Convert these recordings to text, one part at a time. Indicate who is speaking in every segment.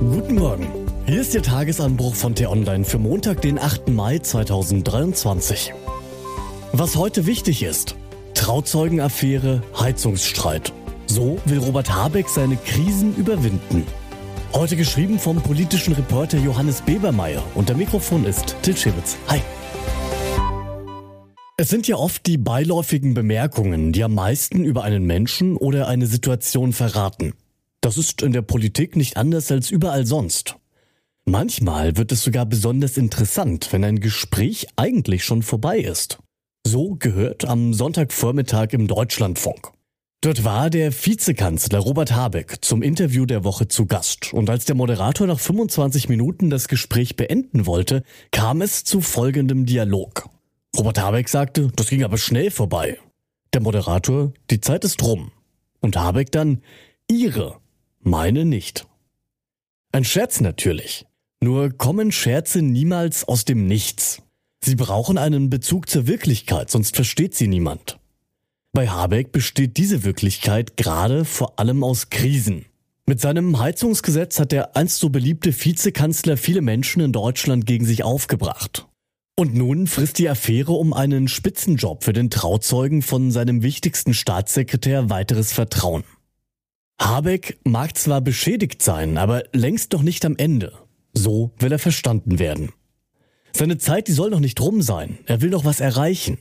Speaker 1: Guten Morgen. Hier ist der Tagesanbruch von T-Online für Montag, den 8. Mai 2023. Was heute wichtig ist. Trauzeugenaffäre, Heizungsstreit. So will Robert Habeck seine Krisen überwinden. Heute geschrieben vom politischen Reporter Johannes Bebermeier und der Mikrofon ist Til Schewitz. Hi. Es sind ja oft die beiläufigen Bemerkungen, die am meisten über einen Menschen oder eine Situation verraten. Das ist in der Politik nicht anders als überall sonst. Manchmal wird es sogar besonders interessant, wenn ein Gespräch eigentlich schon vorbei ist. So gehört am Sonntagvormittag im Deutschlandfunk. Dort war der Vizekanzler Robert Habeck zum Interview der Woche zu Gast und als der Moderator nach 25 Minuten das Gespräch beenden wollte, kam es zu folgendem Dialog. Robert Habeck sagte, das ging aber schnell vorbei. Der Moderator, die Zeit ist rum. Und Habeck dann, Ihre, meine nicht. Ein Scherz natürlich. Nur kommen Scherze niemals aus dem Nichts. Sie brauchen einen Bezug zur Wirklichkeit, sonst versteht sie niemand. Bei Habeck besteht diese Wirklichkeit gerade vor allem aus Krisen. Mit seinem Heizungsgesetz hat der einst so beliebte Vizekanzler viele Menschen in Deutschland gegen sich aufgebracht. Und nun frisst die Affäre um einen Spitzenjob für den Trauzeugen von seinem wichtigsten Staatssekretär weiteres Vertrauen. Habeck mag zwar beschädigt sein, aber längst noch nicht am Ende. So will er verstanden werden. Seine Zeit, die soll noch nicht rum sein. Er will noch was erreichen.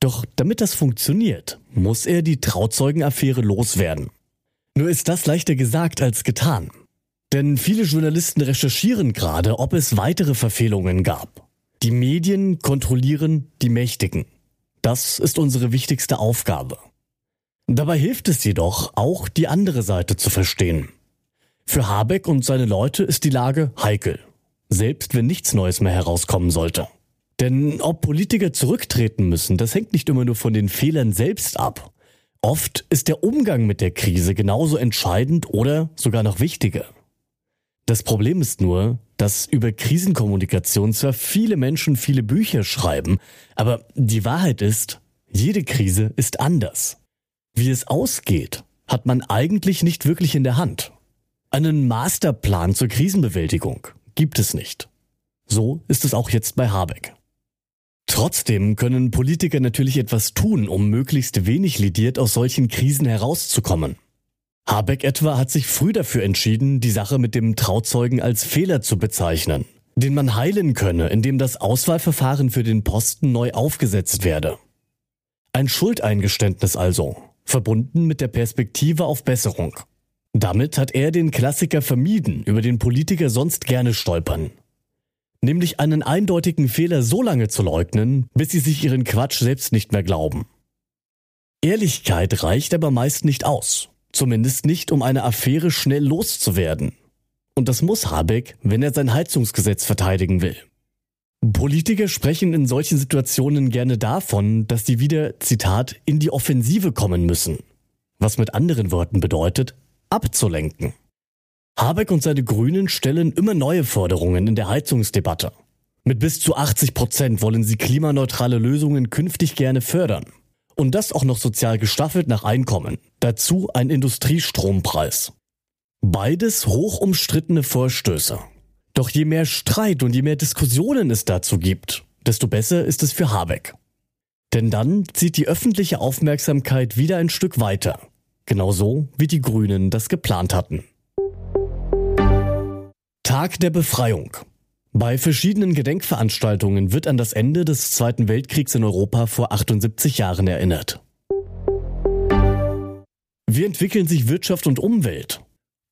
Speaker 1: Doch damit das funktioniert, muss er die Trauzeugenaffäre loswerden. Nur ist das leichter gesagt als getan. Denn viele Journalisten recherchieren gerade, ob es weitere Verfehlungen gab. Die Medien kontrollieren die Mächtigen. Das ist unsere wichtigste Aufgabe. Dabei hilft es jedoch, auch die andere Seite zu verstehen. Für Habeck und seine Leute ist die Lage heikel, selbst wenn nichts Neues mehr herauskommen sollte. Denn ob Politiker zurücktreten müssen, das hängt nicht immer nur von den Fehlern selbst ab. Oft ist der Umgang mit der Krise genauso entscheidend oder sogar noch wichtiger. Das Problem ist nur, dass über Krisenkommunikation zwar viele Menschen viele Bücher schreiben, aber die Wahrheit ist, jede Krise ist anders. Wie es ausgeht, hat man eigentlich nicht wirklich in der Hand. Einen Masterplan zur Krisenbewältigung gibt es nicht. So ist es auch jetzt bei Habeck. Trotzdem können Politiker natürlich etwas tun, um möglichst wenig lidiert aus solchen Krisen herauszukommen. Habeck etwa hat sich früh dafür entschieden, die Sache mit dem Trauzeugen als Fehler zu bezeichnen, den man heilen könne, indem das Auswahlverfahren für den Posten neu aufgesetzt werde. Ein Schuldeingeständnis also, verbunden mit der Perspektive auf Besserung. Damit hat er den Klassiker vermieden, über den Politiker sonst gerne stolpern. Nämlich einen eindeutigen Fehler so lange zu leugnen, bis sie sich ihren Quatsch selbst nicht mehr glauben. Ehrlichkeit reicht aber meist nicht aus. Zumindest nicht, um eine Affäre schnell loszuwerden. Und das muss Habeck, wenn er sein Heizungsgesetz verteidigen will. Politiker sprechen in solchen Situationen gerne davon, dass sie wieder, Zitat, in die Offensive kommen müssen. Was mit anderen Worten bedeutet, abzulenken. Habeck und seine Grünen stellen immer neue Forderungen in der Heizungsdebatte. Mit bis zu 80 Prozent wollen sie klimaneutrale Lösungen künftig gerne fördern. Und das auch noch sozial gestaffelt nach Einkommen. Dazu ein Industriestrompreis. Beides hoch umstrittene Vorstöße. Doch je mehr Streit und je mehr Diskussionen es dazu gibt, desto besser ist es für Habeck. Denn dann zieht die öffentliche Aufmerksamkeit wieder ein Stück weiter. Genauso wie die Grünen das geplant hatten. Tag der Befreiung. Bei verschiedenen Gedenkveranstaltungen wird an das Ende des Zweiten Weltkriegs in Europa vor 78 Jahren erinnert. Wie entwickeln sich Wirtschaft und Umwelt?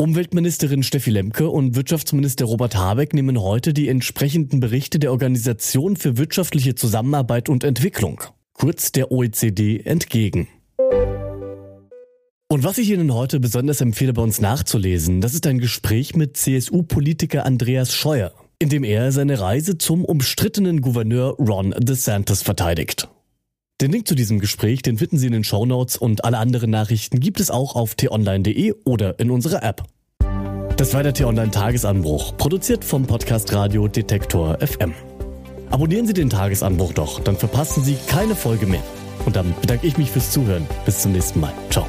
Speaker 1: Umweltministerin Steffi Lemke und Wirtschaftsminister Robert Habeck nehmen heute die entsprechenden Berichte der Organisation für wirtschaftliche Zusammenarbeit und Entwicklung, kurz der OECD, entgegen. Und was ich Ihnen heute besonders empfehle, bei uns nachzulesen, das ist ein Gespräch mit CSU-Politiker Andreas Scheuer, in dem er seine Reise zum umstrittenen Gouverneur Ron DeSantis verteidigt. Den Link zu diesem Gespräch, den finden Sie in den Show Notes und alle anderen Nachrichten gibt es auch auf t-online.de oder in unserer App. Das war der T-Online Tagesanbruch, produziert vom Podcast Radio Detektor FM. Abonnieren Sie den Tagesanbruch doch, dann verpassen Sie keine Folge mehr. Und dann bedanke ich mich fürs Zuhören. Bis zum nächsten Mal. Ciao.